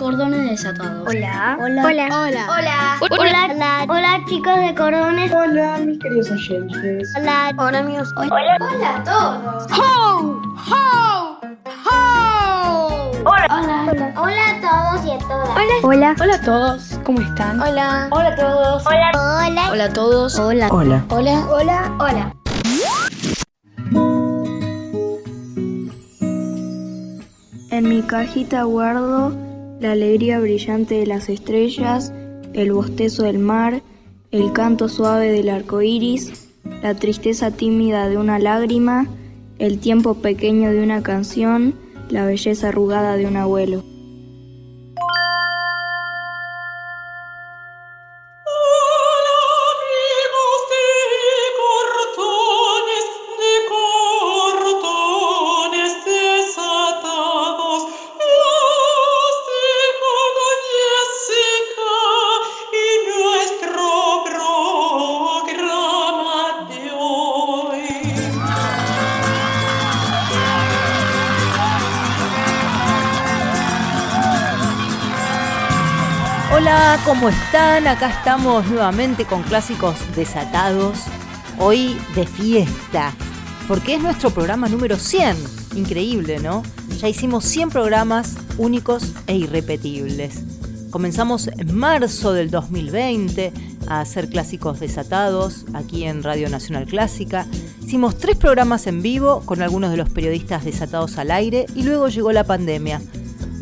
cordones desatados. Hola. Hola. Hola. Hola. Hola. Hola. Hola, chicos de cordones. Hola, mis queridos oyentes. Hola. Hola, amigos. Hola. Hola a todos. ¡Ho! ¡Ho! ¡Ho! Hola. Hola. Hola a todos y a todas. Hola. Hola. Hola a todos. ¿Cómo están? Hola. Hola a todos. Hola. Hola. Hola a todos. Hola. Hola. Hola. Hola. Hola. En mi cajita guardo la alegría brillante de las estrellas, el bostezo del mar, el canto suave del arco iris, la tristeza tímida de una lágrima, el tiempo pequeño de una canción, la belleza arrugada de un abuelo. Hola, ¿cómo están? Acá estamos nuevamente con clásicos desatados. Hoy de fiesta, porque es nuestro programa número 100. Increíble, ¿no? Ya hicimos 100 programas únicos e irrepetibles. Comenzamos en marzo del 2020 a hacer clásicos desatados aquí en Radio Nacional Clásica. Hicimos tres programas en vivo con algunos de los periodistas desatados al aire y luego llegó la pandemia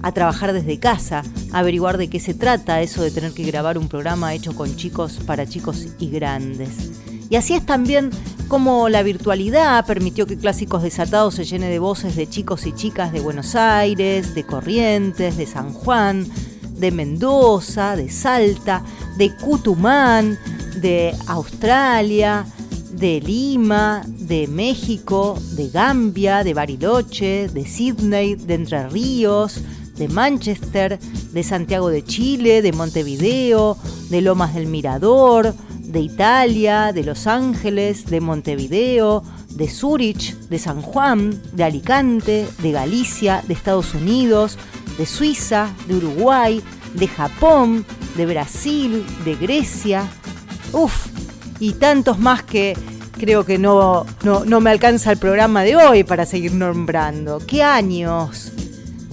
a trabajar desde casa, a averiguar de qué se trata eso de tener que grabar un programa hecho con chicos para chicos y grandes. Y así es también como la virtualidad permitió que Clásicos Desatados se llene de voces de chicos y chicas de Buenos Aires, de Corrientes, de San Juan, de Mendoza, de Salta, de Cutumán, de Australia, de Lima, de México, de Gambia, de Bariloche, de Sydney, de Entre Ríos, de Manchester, de Santiago de Chile, de Montevideo, de Lomas del Mirador, de Italia, de Los Ángeles, de Montevideo, de Zurich, de San Juan, de Alicante, de Galicia, de Estados Unidos, de Suiza, de Uruguay, de Japón, de Brasil, de Grecia. Uf, y tantos más que creo que no, no, no me alcanza el programa de hoy para seguir nombrando. ¿Qué años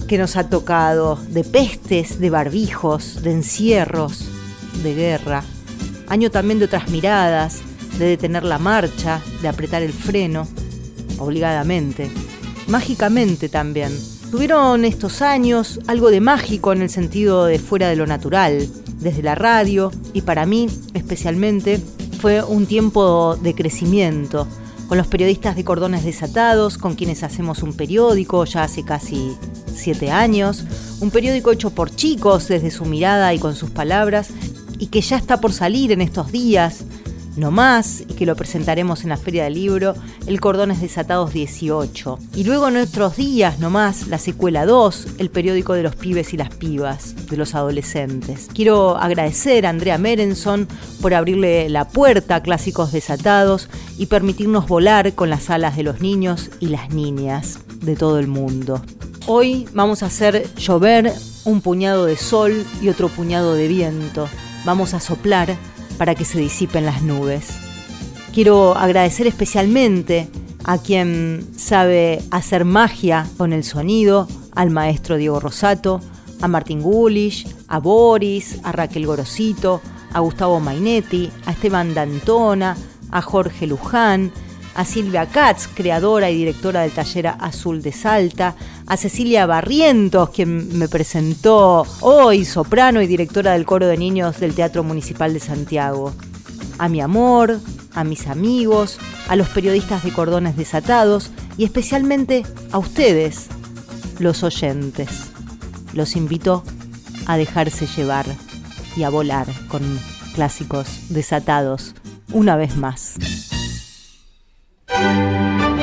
que nos ha tocado? De pestes, de barbijos, de encierros, de guerra. Año también de otras miradas, de detener la marcha, de apretar el freno, obligadamente. Mágicamente también. Tuvieron estos años algo de mágico en el sentido de fuera de lo natural, desde la radio, y para mí especialmente fue un tiempo de crecimiento, con los periodistas de Cordones Desatados, con quienes hacemos un periódico ya hace casi siete años, un periódico hecho por chicos desde su mirada y con sus palabras, y que ya está por salir en estos días, no más, y que lo presentaremos en la Feria del Libro, el Cordones Desatados 18. Y luego en otros días, no más, la secuela 2, el periódico de los pibes y las pibas, de los adolescentes. Quiero agradecer a Andrea Merenson por abrirle la puerta a Clásicos Desatados y permitirnos volar con las alas de los niños y las niñas de todo el mundo. Hoy vamos a hacer llover un puñado de sol y otro puñado de viento. Vamos a soplar para que se disipen las nubes. Quiero agradecer especialmente a quien sabe hacer magia con el sonido, al maestro Diego Rosato, a Martín Gulish, a Boris, a Raquel Gorosito, a Gustavo Mainetti, a Esteban Dantona, a Jorge Luján, a Silvia Katz, creadora y directora del taller Azul de Salta, a Cecilia Barrientos, quien me presentó hoy, soprano y directora del coro de niños del Teatro Municipal de Santiago, a mi amor, a mis amigos, a los periodistas de Cordones Desatados y especialmente a ustedes, los oyentes. los invito a dejarse llevar y a volar con clásicos desatados una vez más. Música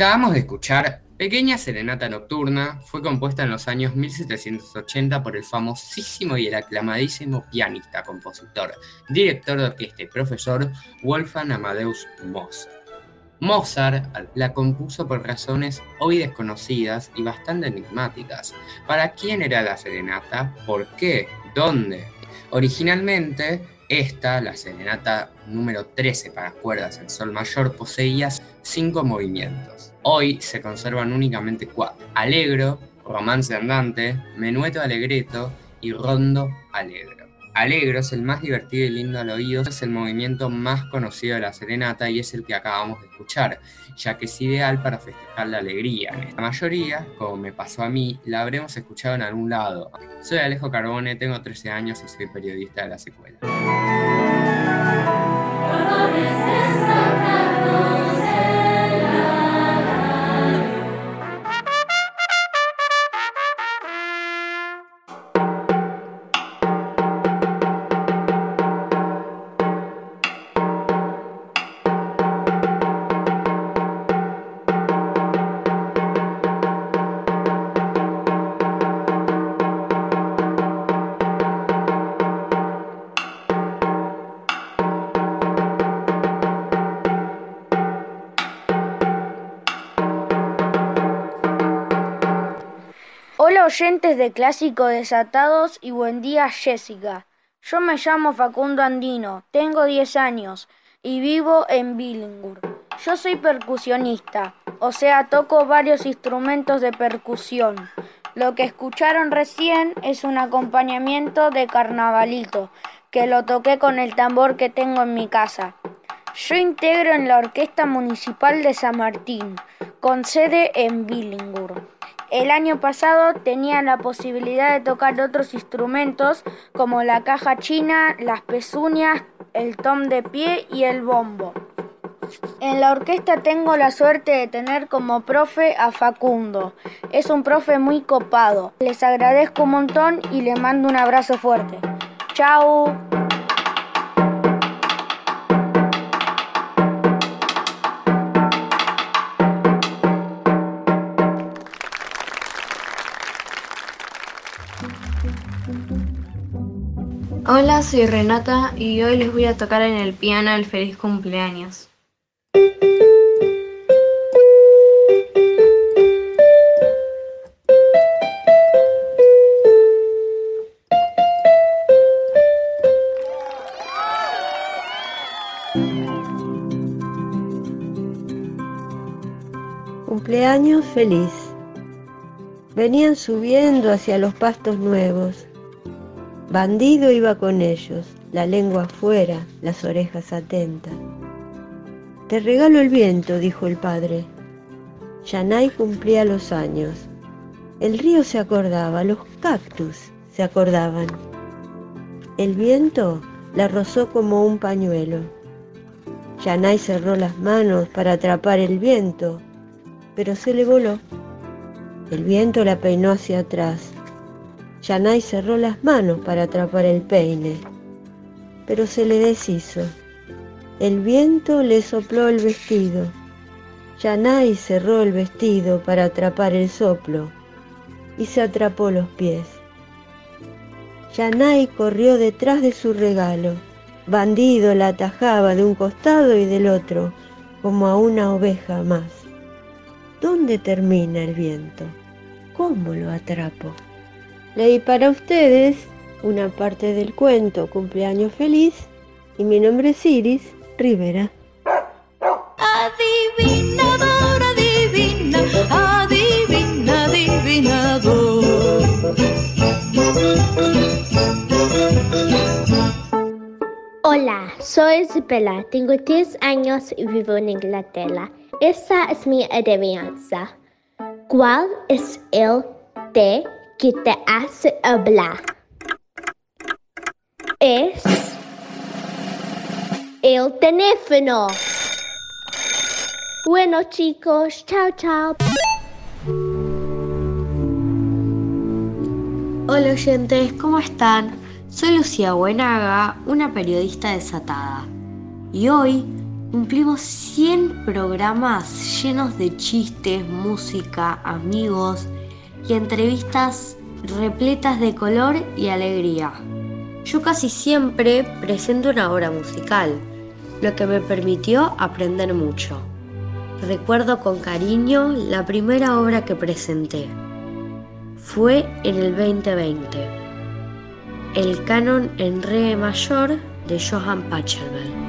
Acabamos de escuchar Pequeña Serenata Nocturna, fue compuesta en los años 1780 por el famosísimo y el aclamadísimo pianista, compositor, director de orquesta y profesor Wolfgang Amadeus Mozart. Mozart la compuso por razones hoy desconocidas y bastante enigmáticas. ¿Para quién era la serenata? ¿Por qué? ¿Dónde? Originalmente, esta, la serenata número 13 para cuerdas en sol mayor, poseía cinco movimientos. Hoy se conservan únicamente cuatro. Alegro, romance andante, menueto alegreto y rondo alegro. Alegro es el más divertido y lindo al oído, es el movimiento más conocido de la serenata y es el que acabamos de escuchar, ya que es ideal para festejar la alegría. Esta mayoría, como me pasó a mí, la habremos escuchado en algún lado. Soy Alejo Carbone, tengo 13 años y soy periodista de la secuela. Hola oyentes de Clásico Desatados y buen día Jessica. Yo me llamo Facundo Andino, tengo 10 años y vivo en Billingur. Yo soy percusionista, o sea, toco varios instrumentos de percusión. Lo que escucharon recién es un acompañamiento de carnavalito, que lo toqué con el tambor que tengo en mi casa. Yo integro en la Orquesta Municipal de San Martín, con sede en Billingur. El año pasado tenía la posibilidad de tocar otros instrumentos como la caja china, las pezuñas, el tom de pie y el bombo. En la orquesta tengo la suerte de tener como profe a Facundo. Es un profe muy copado. Les agradezco un montón y le mando un abrazo fuerte. Chao. Hola, soy Renata y hoy les voy a tocar en el piano el feliz cumpleaños. Cumpleaños feliz. Venían subiendo hacia los pastos nuevos. Bandido iba con ellos, la lengua afuera, las orejas atentas. Te regalo el viento, dijo el padre. Yanay cumplía los años. El río se acordaba, los cactus se acordaban. El viento la rozó como un pañuelo. Yanay cerró las manos para atrapar el viento, pero se le voló. El viento la peinó hacia atrás. Yanay cerró las manos para atrapar el peine, pero se le deshizo. El viento le sopló el vestido. Yanay cerró el vestido para atrapar el soplo y se atrapó los pies. Yanay corrió detrás de su regalo. Bandido la atajaba de un costado y del otro, como a una oveja más. ¿Dónde termina el viento? ¿Cómo lo atrapo? Leí para ustedes una parte del cuento Cumpleaños Feliz y mi nombre es Iris Rivera. Adivinador, adivina, adivina, adivinador. Hola, soy Isabella, tengo 10 años y vivo en Inglaterra. Esta es mi adivinanza. ¿Cuál es el té que te hace hablar? Es el teléfono. Bueno chicos, chao chao. Hola oyentes, ¿cómo están? Soy Lucía Buenaga, una periodista desatada. Y hoy Cumplimos 100 programas llenos de chistes, música, amigos entrevistas repletas de color y alegría. Yo casi siempre presento una obra musical, lo que me permitió aprender mucho. Recuerdo con cariño la primera obra que presenté. Fue en el 2020. El canon en re mayor de Johann Pachelbel.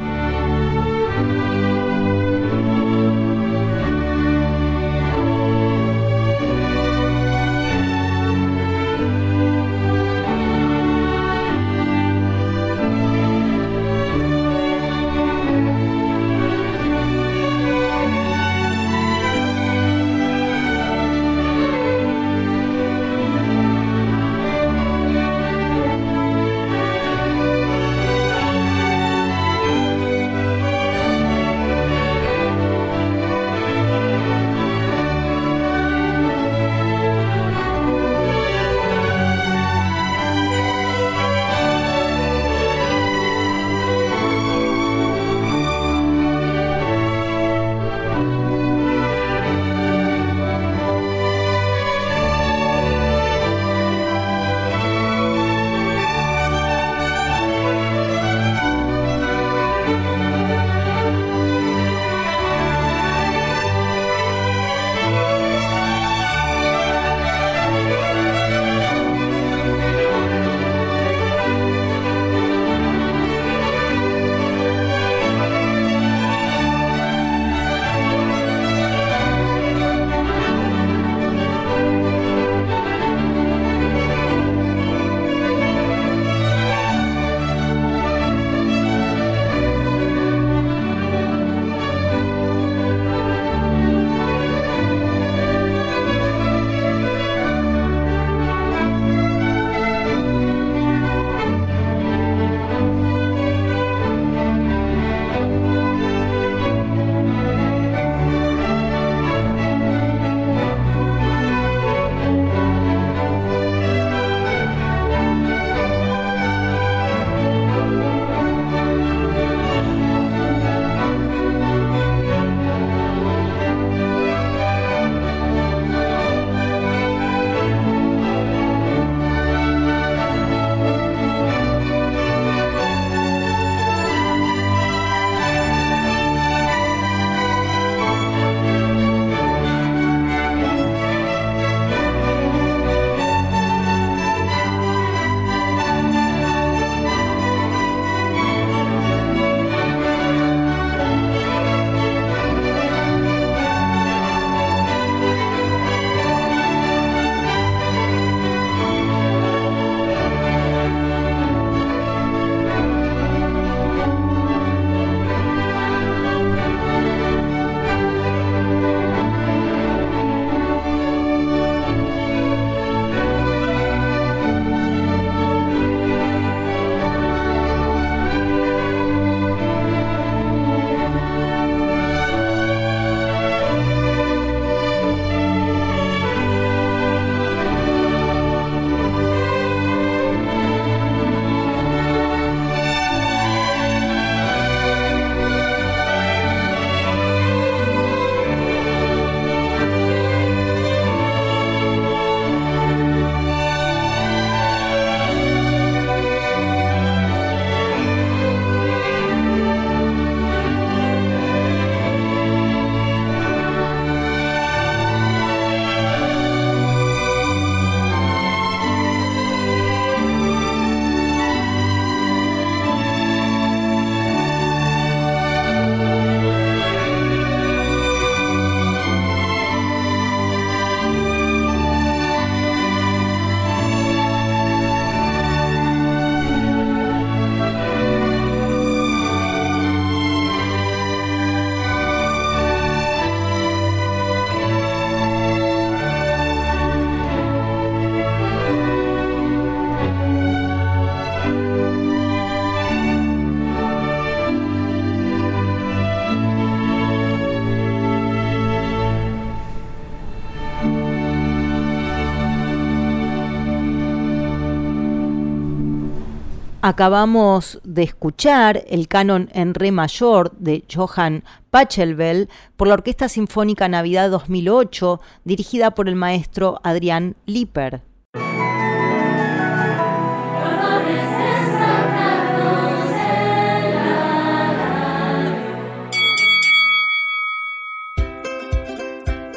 Acabamos de escuchar el canon en re mayor de Johann Pachelbel por la Orquesta Sinfónica Navidad 2008, dirigida por el maestro Adrián Lipper.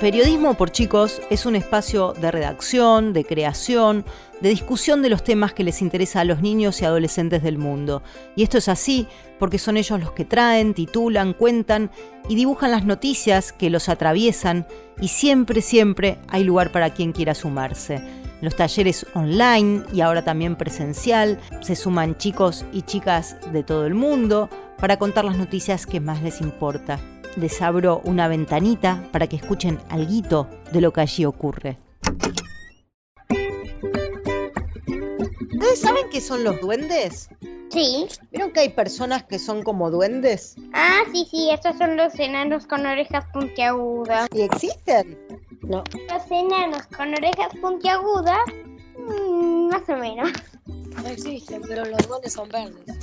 Periodismo por chicos es un espacio de redacción, de creación, de discusión de los temas que les interesa a los niños y adolescentes del mundo. Y esto es así porque son ellos los que traen, titulan, cuentan y dibujan las noticias que los atraviesan y siempre, siempre hay lugar para quien quiera sumarse. los talleres online y ahora también presencial se suman chicos y chicas de todo el mundo para contar las noticias que más les importa les abro una ventanita para que escuchen algo de lo que allí ocurre. ¿Ustedes saben qué son los duendes? Sí. ¿Vieron que hay personas que son como duendes? Ah, sí, sí, estos son los enanos con orejas puntiagudas. ¿Y existen? No. Los enanos con orejas puntiagudas, mm, más o menos. No existen, pero los duendes son verdes.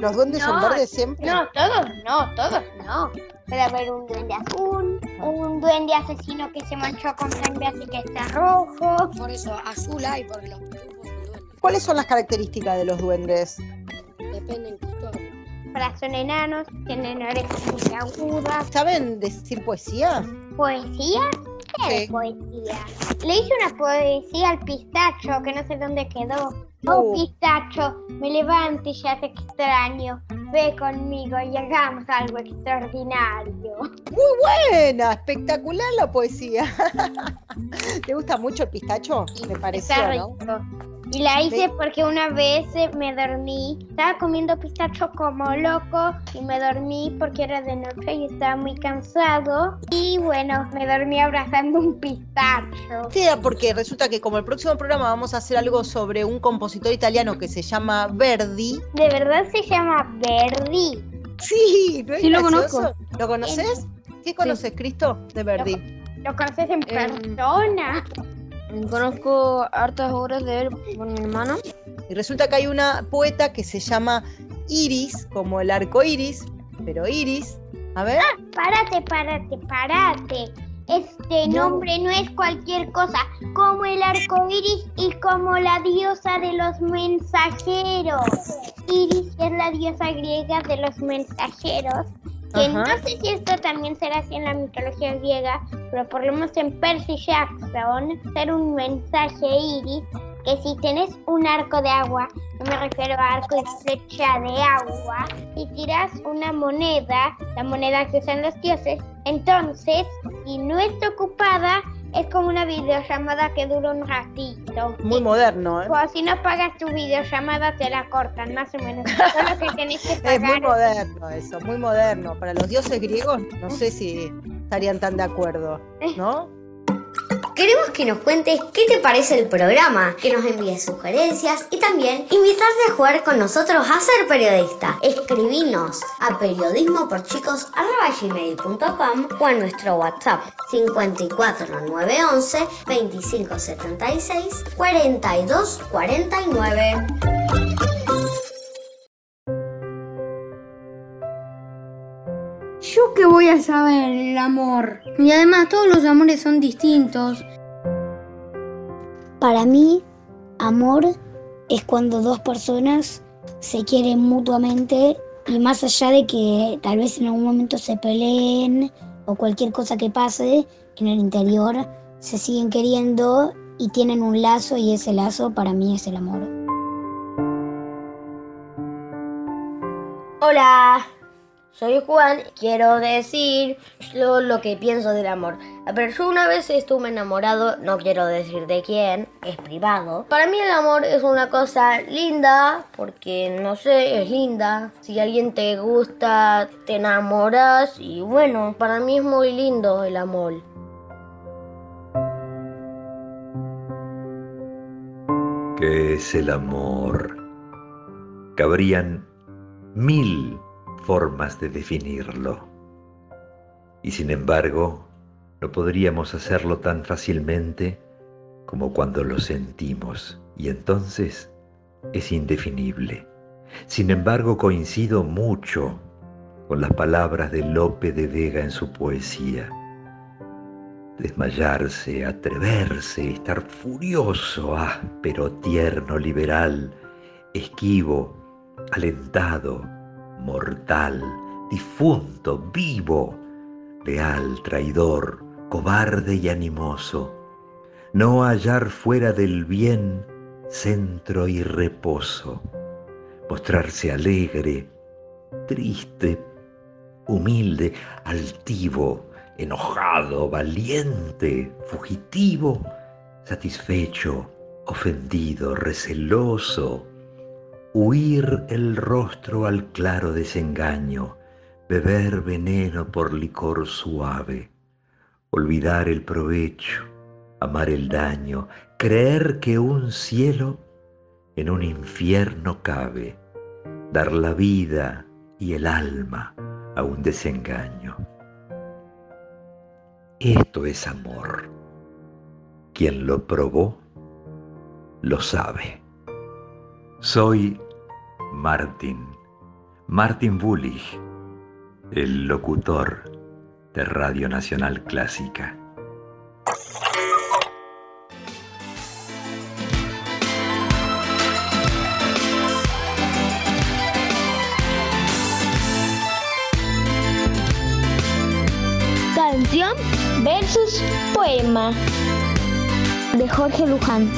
¿Los duendes son verdes siempre? No, todos no, todos no. Puede haber un duende azul, un duende asesino que se manchó con sangre así que está rojo. Por eso azul hay, porque los. ¿Cuáles son las características de los duendes? Dependen Para son enanos, tienen orejas muy agudas. ¿Saben decir poesía? ¿Poesía? ¿Qué Sí. poesía? Le hice una poesía al pistacho que no sé dónde quedó. Oh, pistacho, me levanto y ya te extraño. Ve conmigo y hagamos algo extraordinario. Muy buena, espectacular la poesía. ¿Te gusta mucho el pistacho? Me pareció, Está ¿no? Y la hice porque una vez eh, me dormí, estaba comiendo pistacho como loco y me dormí porque era de noche y estaba muy cansado. Y bueno, me dormí abrazando un pistacho. Sí, porque resulta que como el próximo programa vamos a hacer algo sobre un compositor italiano que se llama Verdi. ¿De verdad se llama Verdi? Sí, ¿no es Sí, lo gracioso? conozco. ¿Lo conoces? ¿Qué conoces, Cristo, de Verdi? ¿Lo conoces en Em, persona? Conozco hartas obras de él por mi hermano. Y resulta que hay una poeta que se llama Iris, como el arco iris, pero Iris. A ver. Ah, párate, párate, párate. Este nombre no es cualquier cosa, como el arco iris y como la diosa de los mensajeros. Iris es la diosa griega de los mensajeros. Que Ajá. no sé si esto también será así en la mitología griega, pero por lo menos en Percy Jackson, ser un mensaje iris, que si tenés un arco de agua, no me refiero a arco y flecha de agua, y tiras una moneda, la moneda que usan los dioses, entonces, si no está ocupada, es como una videollamada que dura un ratito. Muy moderno, ¿eh? O si no pagas tu videollamada, te la cortan, más o menos. Solo que tenés que pagar. Es muy moderno eso, muy moderno. Para los dioses griegos, no sé si estarían tan de acuerdo, ¿no? Queremos que nos cuentes qué te parece el programa, que nos envíes sugerencias y también invitarte a jugar con nosotros a ser periodista. Escribinos a periodismoporchicos.com o a nuestro WhatsApp 54911 2576 4249. ¿Yo qué voy a saber el amor? Y además todos los amores son distintos. Para mí, amor es cuando dos personas se quieren mutuamente y más allá de que tal vez en algún momento se peleen o cualquier cosa que pase en el interior, se siguen queriendo y tienen un lazo y ese lazo para mí es el amor. Hola, soy Juan. Quiero decir lo, que pienso del amor. A ver, yo una vez estuve enamorado, no quiero decir de quién, es privado. Para mí el amor es una cosa linda, porque no sé, es linda. Si alguien te gusta, te enamoras y bueno, para mí es muy lindo el amor. ¿Qué es el amor? Cabrían mil formas de definirlo. Y sin embargo, no podríamos hacerlo tan fácilmente como cuando lo sentimos. Y entonces es indefinible. Sin embargo, coincido mucho con las palabras de Lope de Vega en su poesía. Desmayarse, atreverse, estar furioso, áspero, tierno, liberal, esquivo, alentado, mortal, difunto, vivo, leal, traidor, cobarde y animoso, no hallar fuera del bien centro y reposo, mostrarse alegre, triste, humilde, altivo, enojado, valiente, fugitivo, satisfecho, ofendido, receloso, huir el rostro al claro desengaño, beber veneno por licor suave, olvidar el provecho, amar el daño, creer que un cielo en un infierno cabe, dar la vida y el alma a un desengaño. Esto es amor. Quien lo probó, lo sabe. Soy Martin, Martin Bullich el locutor de Radio Nacional Clásica. Canción versus poema de Jorge Luján.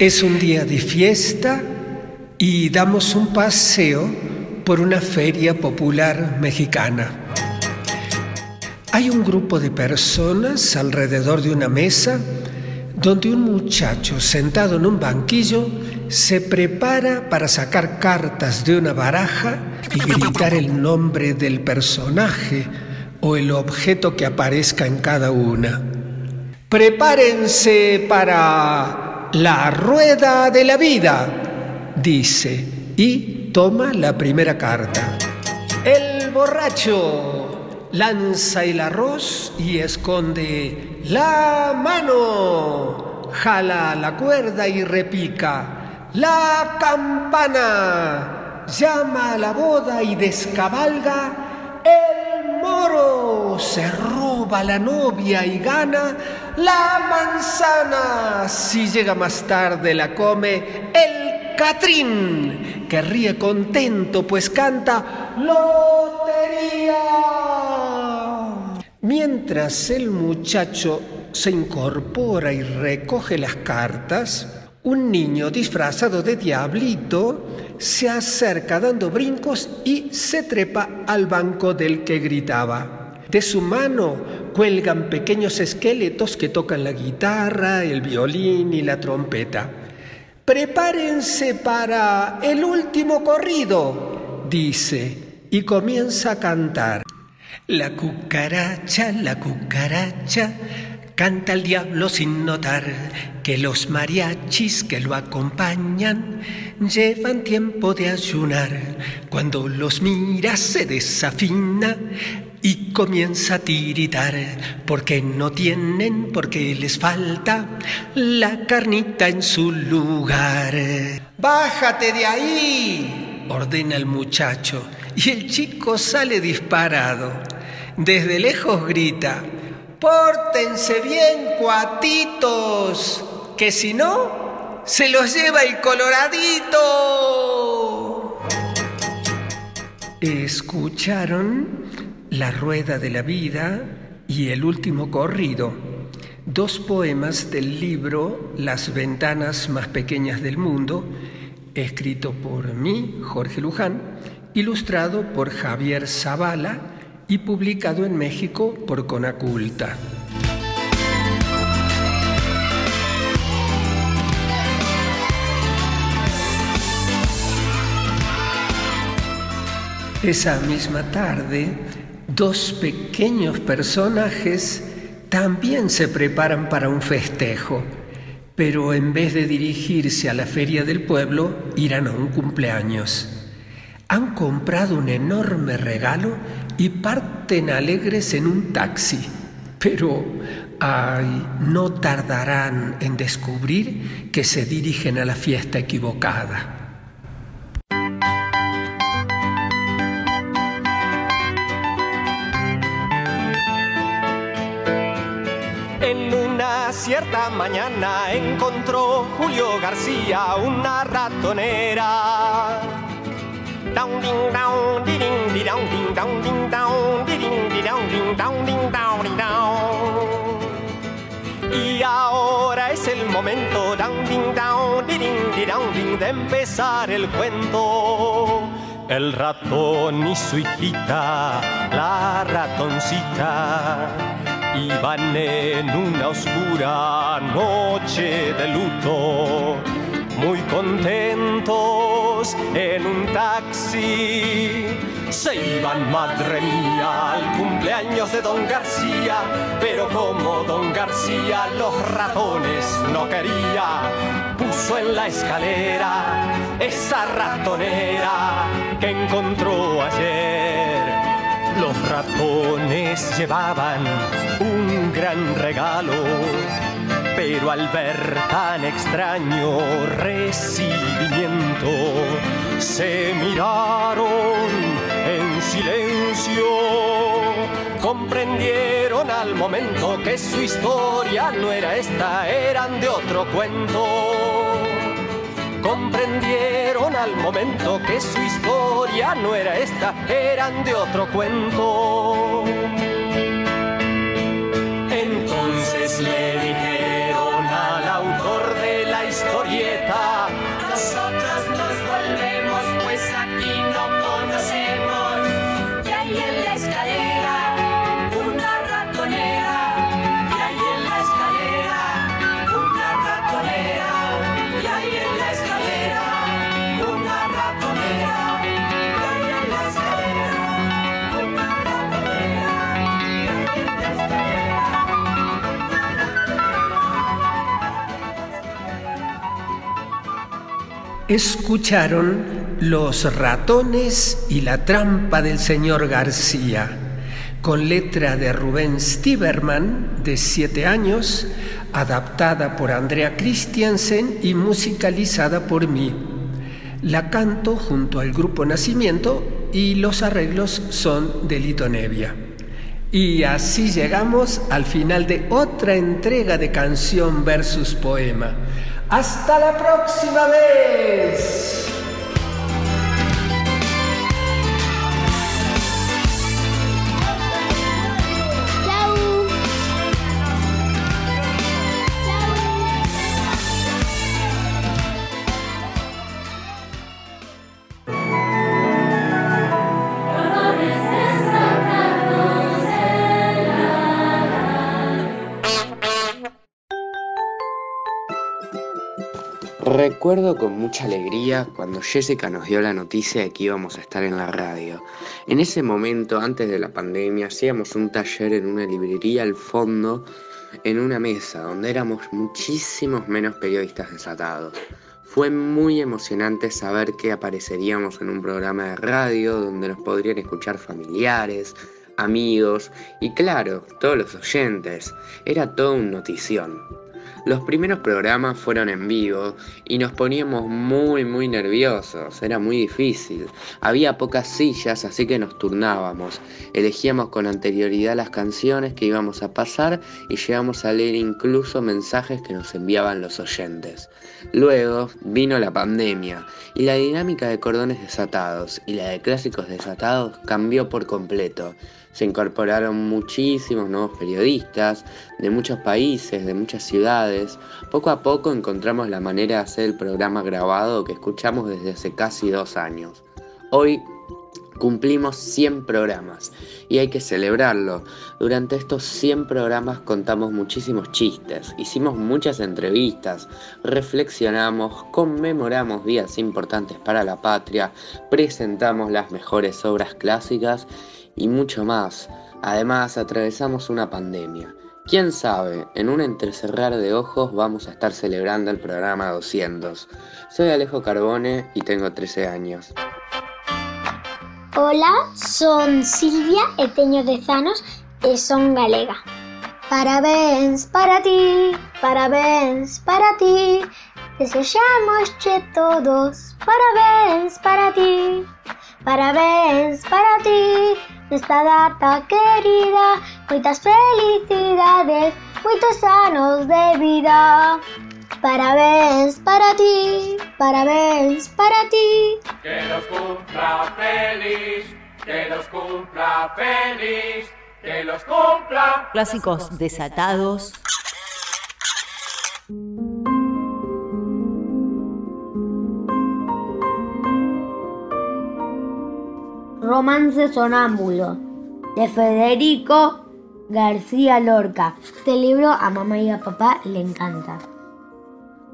Es un día de fiesta y damos un paseo por una feria popular mexicana. Hay un grupo de personas alrededor de una mesa donde un muchacho sentado en un banquillo se prepara para sacar cartas de una baraja y gritar el nombre del personaje o el objeto que aparezca en cada una. Prepárense para la rueda de la vida, dice, y toma la primera carta. El borracho lanza el arroz y esconde la mano, jala la cuerda y repica. La campana llama a la boda y descabalga. El moro se roba la novia y gana la manzana. Si llega más tarde la come el Catrín, que ríe contento pues canta lotería. Mientras el muchacho se incorpora y recoge las cartas, un niño disfrazado de diablito se acerca dando brincos y se trepa al banco del que gritaba. De su mano cuelgan pequeños esqueletos que tocan la guitarra, el violín y la trompeta. Prepárense para el último corrido, dice, y comienza a cantar. La cucaracha, la cucaracha, canta el diablo sin notar que los mariachis que lo acompañan llevan tiempo de ayunar. Cuando los mira se desafina y comienza a tiritar porque no tienen, porque les falta la carnita en su lugar. Bájate de ahí, ordena el muchacho, y el chico sale disparado. Desde lejos grita, pórtense bien, cuatitos, que si no, se los lleva el coloradito. ¿Escucharon? La Rueda de la Vida y El Último Corrido, dos poemas del libro Las Ventanas Más Pequeñas del Mundo, escrito por mí, Jorge Luján, ilustrado por Javier Zavala y publicado en México por Conaculta. Esa misma tarde, dos pequeños personajes también se preparan para un festejo, pero en vez de dirigirse a la feria del pueblo, irán a un cumpleaños. Han comprado un enorme regalo y parten alegres en un taxi, pero Ay, no tardarán en descubrir que se dirigen a la fiesta equivocada. Cierta mañana encontró Julio García una ratonera. Y ahora es el momento, de empezar el cuento. El ratón y su hijita, la ratoncita, iban en una oscura noche de luto, muy contentos en un taxi. Se iban, madre mía, al cumpleaños de don García, pero como don García los ratones no quería, puso en la escalera esa ratonera que encontró ayer. Ratones llevaban un gran regalo, pero al ver tan extraño recibimiento, se miraron en silencio. Comprendieron al momento que su historia no era esta, eran de otro cuento comprendieron al momento que su historia no era esta, eran de otro cuento. Escucharon Los ratones y la trampa del señor García, con letra de Rubén Stiberman, de 7 años, adaptada por Andrea Christiansen y musicalizada por mí. La canto junto al grupo Nacimiento y los arreglos son de Lito Nevia. Y así llegamos al final de otra entrega de canción versus poema. ¡Hasta la próxima vez! Recuerdo con mucha alegría cuando Jessica nos dio la noticia de que íbamos a estar en la radio. En ese momento, antes de la pandemia, hacíamos un taller en una librería al fondo, en una mesa, donde éramos muchísimos menos periodistas desatados. Fue muy emocionante saber que apareceríamos en un programa de radio donde nos podrían escuchar familiares, amigos y claro, todos los oyentes. Era todo un notición. Los primeros programas fueron en vivo y nos poníamos muy muy nerviosos, era muy difícil. Había pocas sillas, así que nos turnábamos. Elegíamos con anterioridad las canciones que íbamos a pasar y llegamos a leer incluso mensajes que nos enviaban los oyentes. Luego vino la pandemia y la dinámica de cordones desatados y la de clásicos desatados cambió por completo. Se incorporaron muchísimos nuevos periodistas de muchos países, de muchas ciudades. Poco a poco encontramos la manera de hacer el programa grabado que escuchamos desde hace casi dos años. Hoy cumplimos 100 programas y hay que celebrarlo. Durante estos 100 programas contamos muchísimos chistes, hicimos muchas entrevistas, reflexionamos, conmemoramos días importantes para la patria, presentamos las mejores obras clásicas y mucho más. Además, atravesamos una pandemia. Quién sabe, en un entrecerrar de ojos vamos a estar celebrando el programa 200. Soy Alejo Carbone y tengo 13 años. Hola, son Silvia e teño 10 anos e son galega. Parabéns para ti, parabéns para ti. Desejamos todos, parabéns para ti. Parabéns para ti, nesta data querida. Muitas felicidades, muitos anos de vida. Parabéns para ti, parabéns para ti. Que los cumpla feliz, que los cumpla feliz, que los cumpla. Clásicos desatados. Romance sonámbulo de Federico García Lorca. Este libro a mamá y a papá le encanta.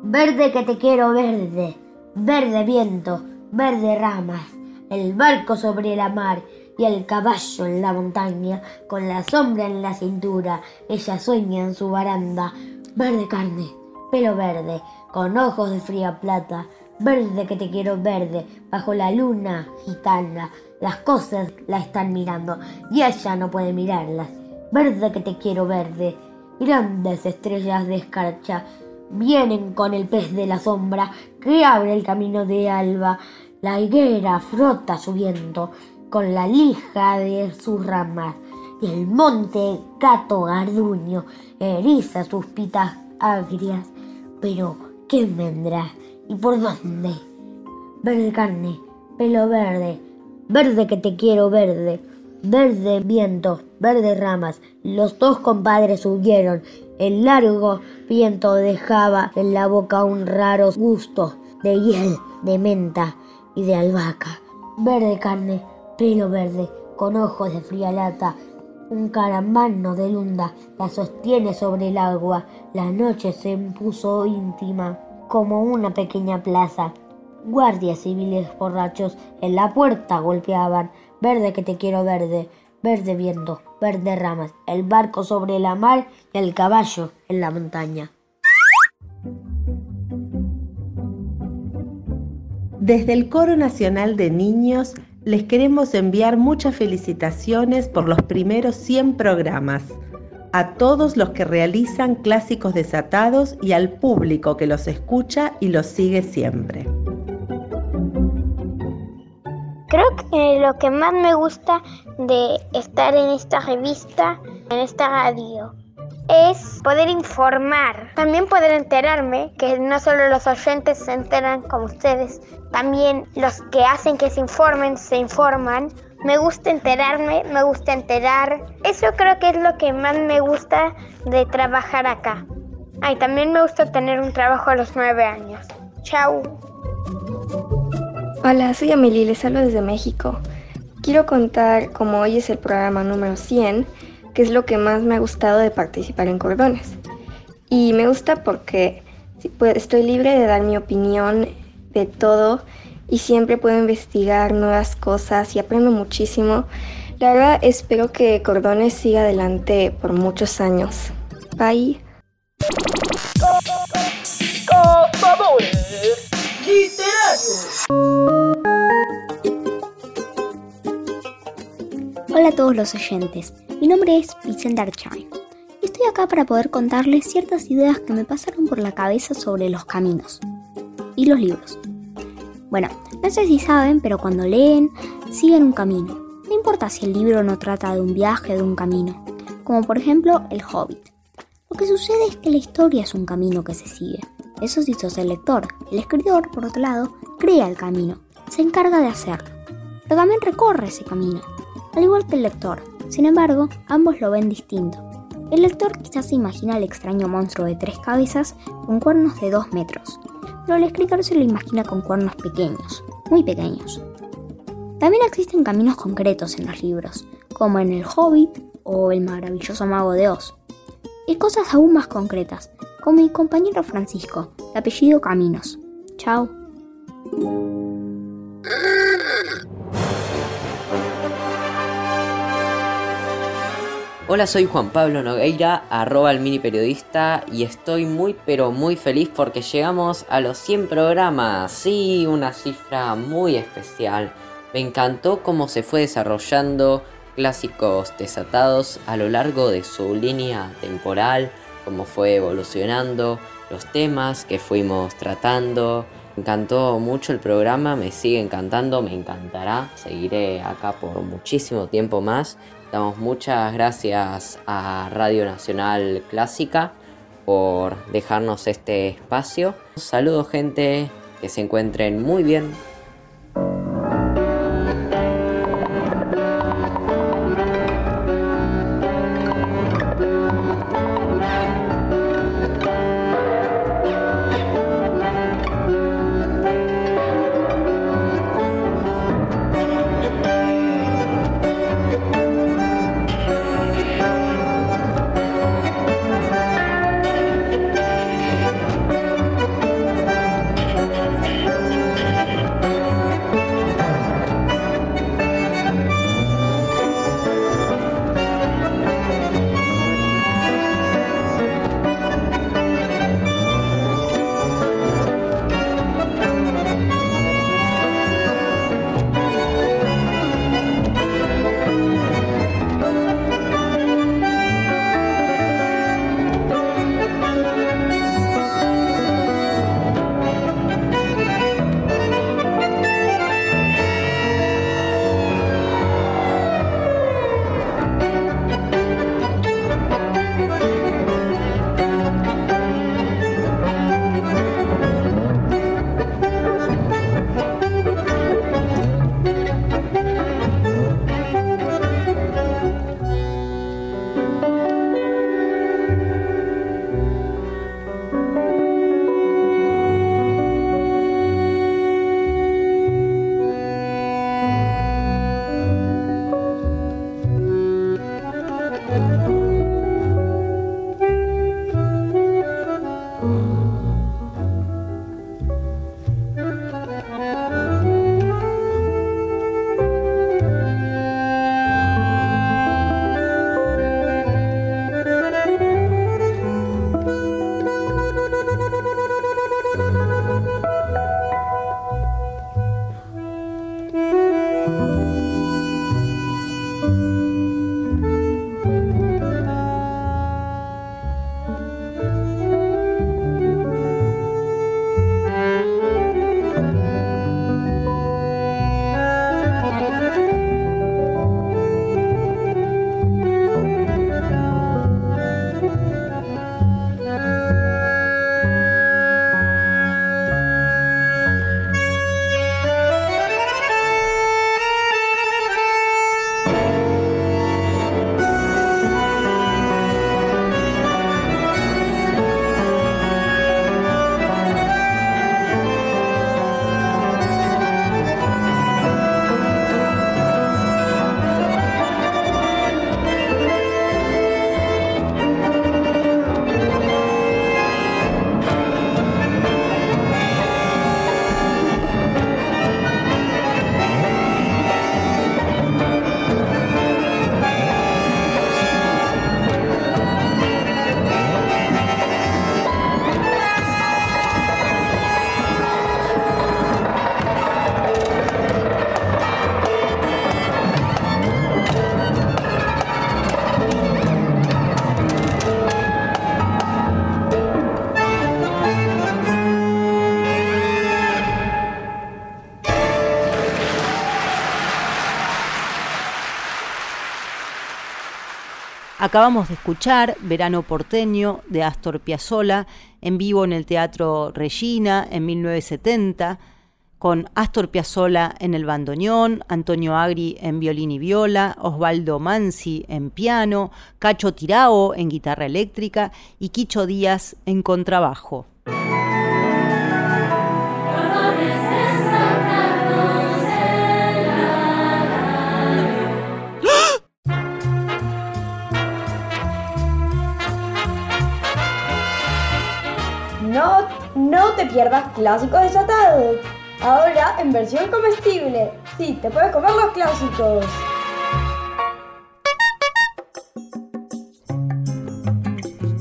Verde que te quiero verde, verde viento, verde ramas, el barco sobre la mar y el caballo en la montaña, con la sombra en la cintura, ella sueña en su baranda, verde carne, pelo verde, con ojos de fría plata, verde que te quiero verde, bajo la luna gitana, las cosas la están mirando y ella no puede mirarlas, verde que te quiero verde, grandes estrellas de escarcha, vienen con el pez de la sombra que abre el camino de alba. La higuera frota su viento con la lija de sus ramas y el monte gato garduño eriza sus pitas agrias. Pero, ¿quién vendrá? ¿Y por dónde? Verde carne, pelo verde, verde que te quiero verde, verde viento, verde ramas. Los dos compadres subieron el largo viento dejaba en la boca un raro gusto de hiel, de menta y de albahaca. Verde carne, pelo verde, con ojos de fría lata. Un caramano de lunda la sostiene sobre el agua. La noche se impuso íntima, como una pequeña plaza. Guardias civiles borrachos en la puerta golpeaban. Verde que te quiero verde, verde viento, verde ramas, el barco sobre la mar y el caballo en la montaña. Desde el Coro Nacional de Niños les queremos enviar muchas felicitaciones por los primeros 100 programas, a todos los que realizan clásicos desatados y al público que los escucha y los sigue siempre. Creo que lo que más me gusta de estar en esta revista, en esta radio, es poder informar, también poder enterarme, que no solo los oyentes se enteran como ustedes, también los que hacen que se informen se informan. Me gusta enterarme, me gusta enterar. Eso creo que es lo que más me gusta de trabajar acá. Ay, también me gusta tener un trabajo a los nueve años. Chao. Hola, soy Amelie, les hablo desde México. Quiero contar, como hoy es el programa número 100, qué es lo que más me ha gustado de participar en Cordones. Y me gusta porque pues, estoy libre de dar mi opinión de todo y siempre puedo investigar nuevas cosas y aprendo muchísimo. La verdad espero que Cordones siga adelante por muchos años. Bye. Hola a todos los oyentes, mi nombre es Vicente Archain y estoy acá para poder contarles ciertas ideas que me pasaron por la cabeza sobre los caminos y los libros. Bueno, no sé si saben, pero cuando leen, siguen un camino. No importa si el libro no trata de un viaje o de un camino, como por ejemplo El Hobbit. Lo que sucede es que la historia es un camino que se sigue. Eso sí sos el lector. El escritor, por otro lado, crea el camino, se encarga de hacerlo, pero también recorre ese camino, al igual que el lector. Sin embargo, ambos lo ven distinto. El lector quizás se imagina el extraño monstruo de tres cabezas con cuernos de dos metros, pero el escritor se lo imagina con cuernos pequeños, muy pequeños. También existen caminos concretos en los libros, como en El Hobbit o El maravilloso mago de Oz. Y cosas aún más concretas, como mi compañero Francisco, de apellido Caminos. Chao. Hola, soy Juan Pablo Nogueira, arroba el mini periodista, y estoy muy pero muy feliz porque llegamos a los 100 programas. Sí, una cifra muy especial. Me encantó cómo se fue desarrollando clásicos desatados a lo largo de su línea temporal, cómo fue evolucionando, los temas que fuimos tratando. Encantó mucho el programa, me sigue encantando, me encantará. Seguiré acá por muchísimo tiempo más. Damos muchas gracias a Radio Nacional Clásica por dejarnos este espacio. Saludos gente, que se encuentren muy bien. Acabamos de escuchar Verano porteño de Astor Piazzolla en vivo en el Teatro Regina en 1970 con Astor Piazzolla en el bandoneón, Antonio Agri en violín y viola, Osvaldo Mansi en piano, Cacho Tirao en guitarra eléctrica y Quicho Díaz en contrabajo. Pierdas clásicos desatados. Ahora en versión comestible. Sí, te puedes comer los clásicos.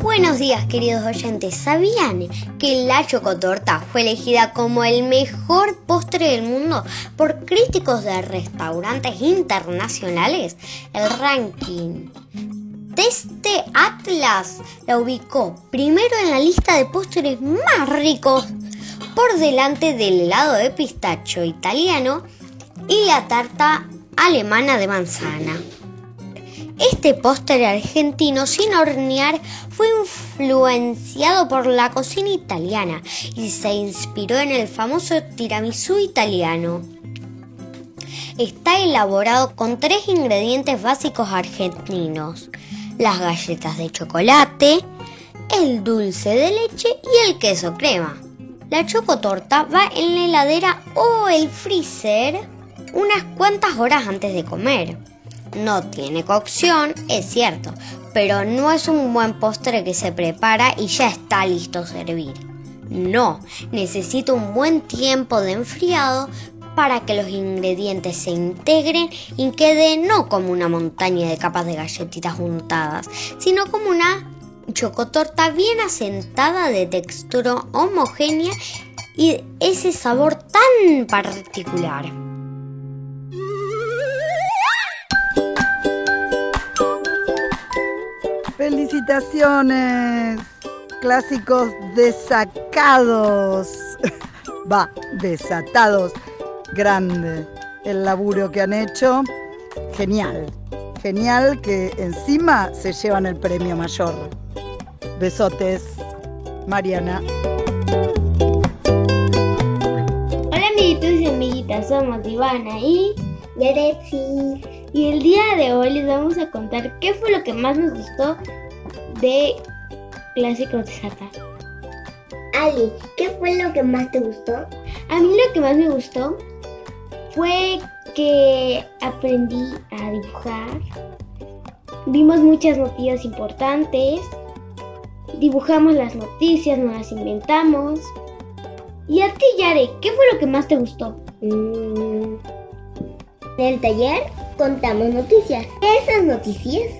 Buenos días queridos oyentes, ¿sabían que la chocotorta fue elegida como el mejor postre del mundo por críticos de restaurantes internacionales? El ranking de este Atlas la ubicó primero en la lista de postres más ricos por delante del helado de pistacho italiano y la tarta alemana de manzana. Este postre argentino sin hornear fue influenciado por la cocina italiana y se inspiró en el famoso tiramisú italiano. Está elaborado con tres ingredientes básicos argentinos, las galletas de chocolate, el dulce de leche y el queso crema. La chocotorta va en la heladera o el freezer unas cuantas horas antes de comer. No tiene cocción, es cierto, pero no es un buen postre que se prepara y ya está listo a servir. No, necesita un buen tiempo de enfriado para que los ingredientes se integren y quede no como una montaña de capas de galletitas juntadas, sino como una chocotorta bien asentada de textura homogénea y ese sabor tan particular. Felicitaciones, clásicos desacados. Va, desatados. Grande el laburo que han hecho. Genial. Genial que encima se llevan el premio mayor. Besotes, Mariana. Hola amiguitos y amiguitas, somos Ivana y Yarexi. Y el día de hoy les vamos a contar qué fue lo que más nos gustó de Clásicos de Sata. Ali, ¿qué fue lo que más te gustó? A mí lo que más me gustó fue que aprendí a dibujar. Vimos muchas noticias importantes. Dibujamos las noticias, nos las inventamos. ¿Y a ti, Yare, qué fue lo que más te gustó? En el taller contamos noticias. Esas noticias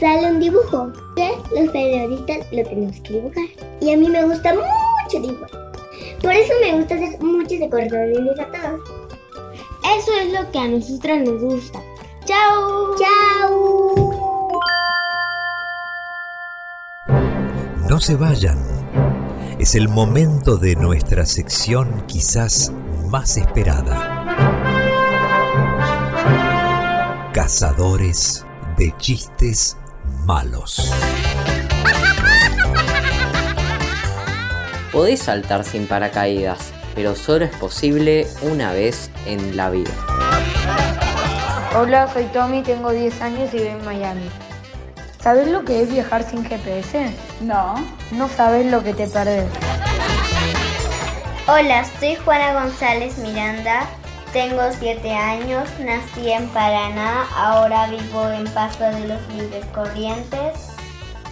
sale un dibujo que los periodistas lo tenemos que dibujar. Y a mí me gusta mucho dibujar. Por eso me gusta hacer muchos recordatorios a todos. Eso es lo que a nosotras nos gusta. ¡Chao! ¡Chao! No se vayan. Es el momento de nuestra sección quizás más esperada. Cazadores de chistes malos. Podés saltar sin paracaídas, pero solo es posible una vez en la vida. Hola, soy Tommy, tengo 10 años y vivo en Miami. ¿Sabes lo que es viajar sin GPS? No. No sabes lo que te perdés. Hola, soy Juana González Miranda. Tengo 7 años, nací en Paraná, ahora vivo en Paso de los Libres Corrientes.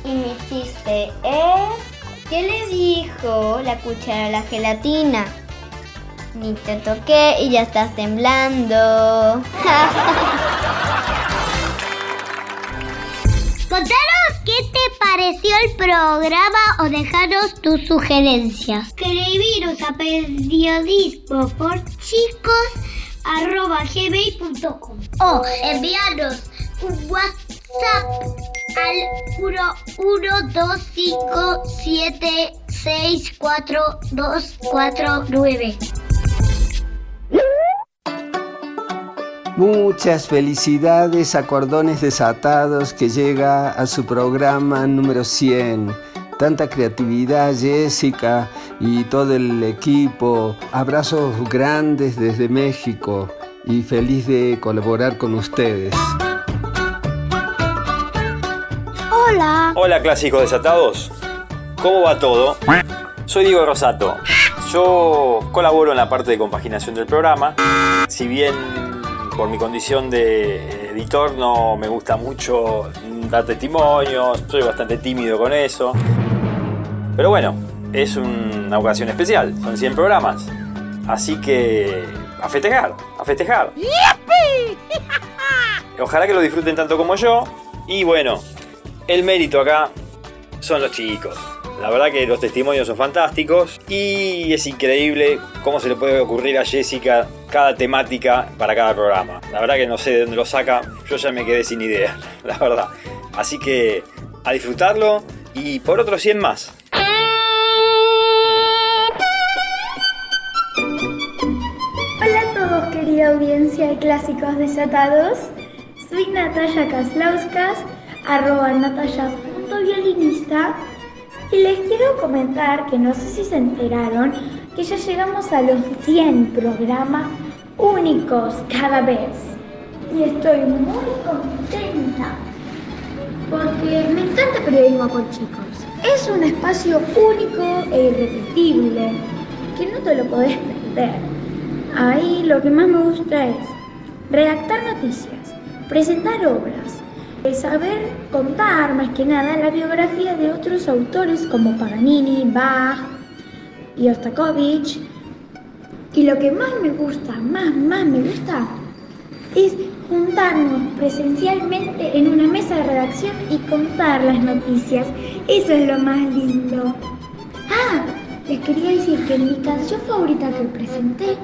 Y mi chiste es... ¿Qué le dijo la cuchara a la gelatina? Ni te toqué y ya estás temblando. Contanos qué te pareció el programa o dejaros tus sugerencias. Escribiros a periodismo por chicos arroba gmail.com o enviarnos un WhatsApp al 125764249. Muchas felicidades a Cordones Desatados que llega a su programa número 100. Tanta creatividad, Jessica y todo el equipo. Abrazos grandes desde México y feliz de colaborar con ustedes. Hola. Hola clásicos desatados. ¿Cómo va todo? Soy Diego Rosato. Yo colaboro en la parte de compaginación del programa. Si bien por mi condición de editor no me gusta mucho dar testimonios, soy bastante tímido con eso. Pero bueno, es una ocasión especial, son 100 programas. Así que a festejar, a festejar. Ojalá que lo disfruten tanto como yo. Y bueno, el mérito acá son los chicos. La verdad que los testimonios son fantásticos y es increíble cómo se le puede ocurrir a Jessica cada temática para cada programa. La verdad que no sé de dónde lo saca, yo ya me quedé sin idea, la verdad. Así que a disfrutarlo y por otros 100 más. Hola a todos, querida audiencia de Clásicos Desatados. Soy Natalia Kaslauskas, arroba natalia.violinista y les quiero comentar que no sé si se enteraron que ya llegamos a los 100 programas únicos cada vez. Y estoy muy contenta porque me encanta periodismo con chicos. Es un espacio único e irrepetible que no te lo podés perder. Ahí lo que más me gusta es redactar noticias, presentar obras, saber contar más que nada la biografía de otros autores como Paganini, Bach y Ostakovich. Y lo que más me gusta, más, más me gusta, es juntarnos presencialmente en una mesa de redacción y contar las noticias. Eso es lo más lindo. Ah, les quería decir que mi canción favorita que presenté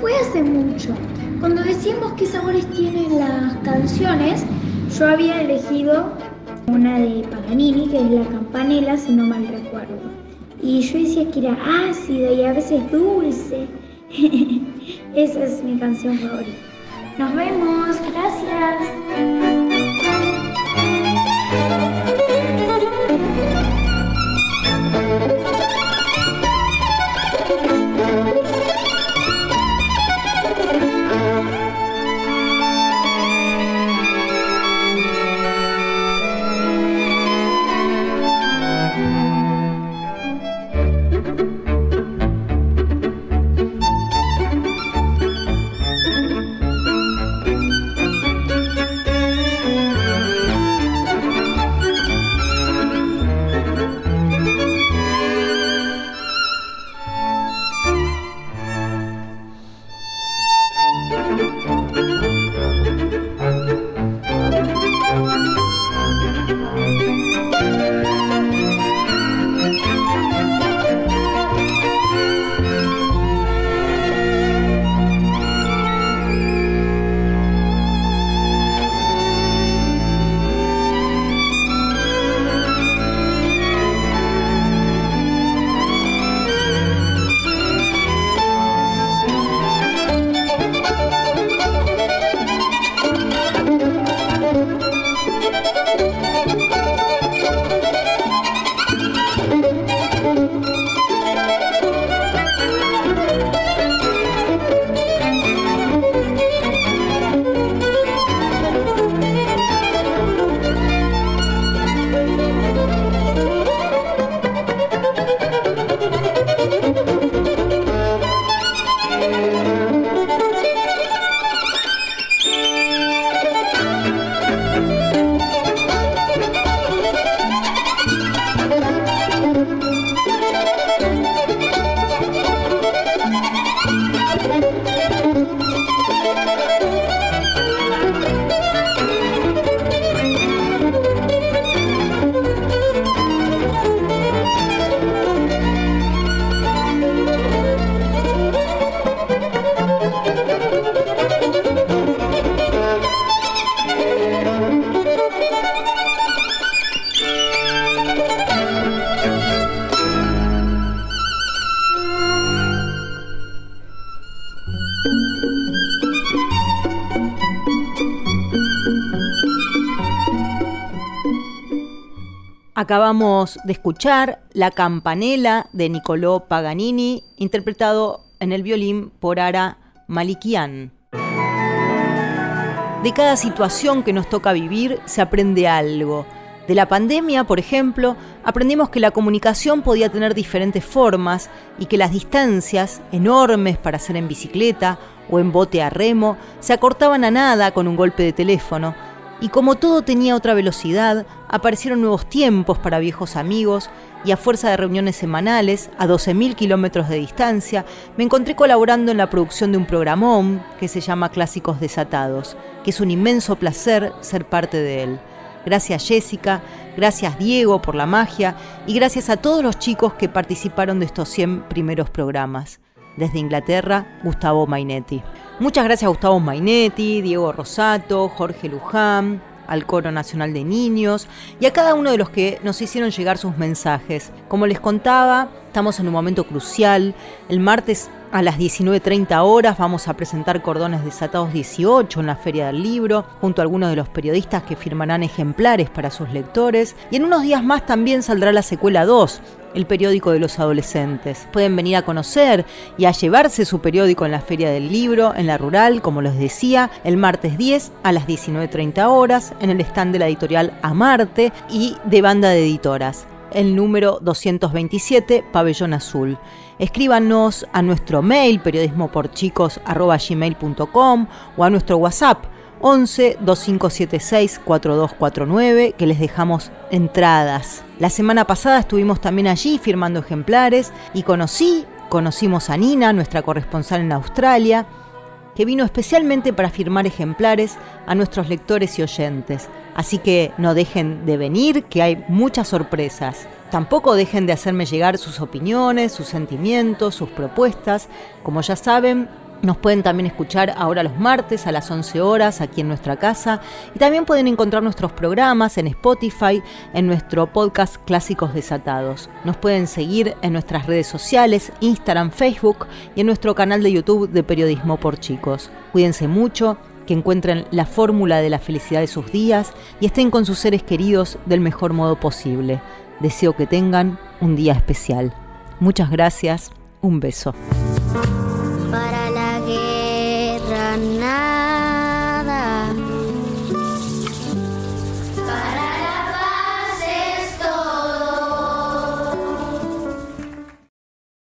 fue hace mucho. Cuando decíamos qué sabores tienen las canciones, yo había elegido una de Paganini, que es la campanela, si no mal recuerdo. Y yo decía que era ácida y a veces dulce. Esa es mi canción favorita. Nos vemos, gracias. Acabamos de escuchar La Campanela de Niccolò Paganini, interpretado en el violín por Ara Malikian. De cada situación que nos toca vivir se aprende algo. De la pandemia, por ejemplo, aprendimos que la comunicación podía tener diferentes formas y que las distancias, enormes para hacer en bicicleta o en bote a remo, se acortaban a nada con un golpe de teléfono y como todo tenía otra velocidad, aparecieron nuevos tiempos para viejos amigos y a fuerza de reuniones semanales, a 12.000 kilómetros de distancia, me encontré colaborando en la producción de un programón que se llama Clásicos Desatados, que es un inmenso placer ser parte de él. Gracias Jessica, gracias Diego por la magia y gracias a todos los chicos que participaron de estos 100 primeros programas. Desde Inglaterra, Gustavo Mainetti. Muchas gracias a Gustavo Mainetti, Diego Rosato, Jorge Luján, al Coro Nacional de Niños y a cada uno de los que nos hicieron llegar sus mensajes. Como les contaba, estamos en un momento crucial. El martes a las 19.30 horas vamos a presentar Cordones Desatados 18 en la Feria del Libro, junto a algunos de los periodistas que firmarán ejemplares para sus lectores. Y en unos días más también saldrá la secuela 2, el periódico de los adolescentes. Pueden venir a conocer y a llevarse su periódico en la Feria del Libro, en la Rural, como les decía, el martes 10 a las 19.30 horas, en el stand de la editorial Amarte y de banda de editoras el número 227, Pabellón Azul. Escríbanos a nuestro mail periodismoporchicos.gmail.com o a nuestro WhatsApp 11 2576 4249 que les dejamos entradas. La semana pasada estuvimos también allí firmando ejemplares y conocí, conocimos a Nina, nuestra corresponsal en Australia, que vino especialmente para firmar ejemplares a nuestros lectores y oyentes. Así que no dejen de venir, que hay muchas sorpresas. Tampoco dejen de hacerme llegar sus opiniones, sus sentimientos, sus propuestas. Como ya saben, nos pueden también escuchar ahora los martes a las 11 horas aquí en nuestra casa y también pueden encontrar nuestros programas en Spotify, en nuestro podcast Clásicos Desatados. Nos pueden seguir en nuestras redes sociales, Instagram, Facebook y en nuestro canal de YouTube de Periodismo por Chicos. Cuídense mucho, que encuentren la fórmula de la felicidad de sus días y estén con sus seres queridos del mejor modo posible. Deseo que tengan un día especial. Muchas gracias, un beso.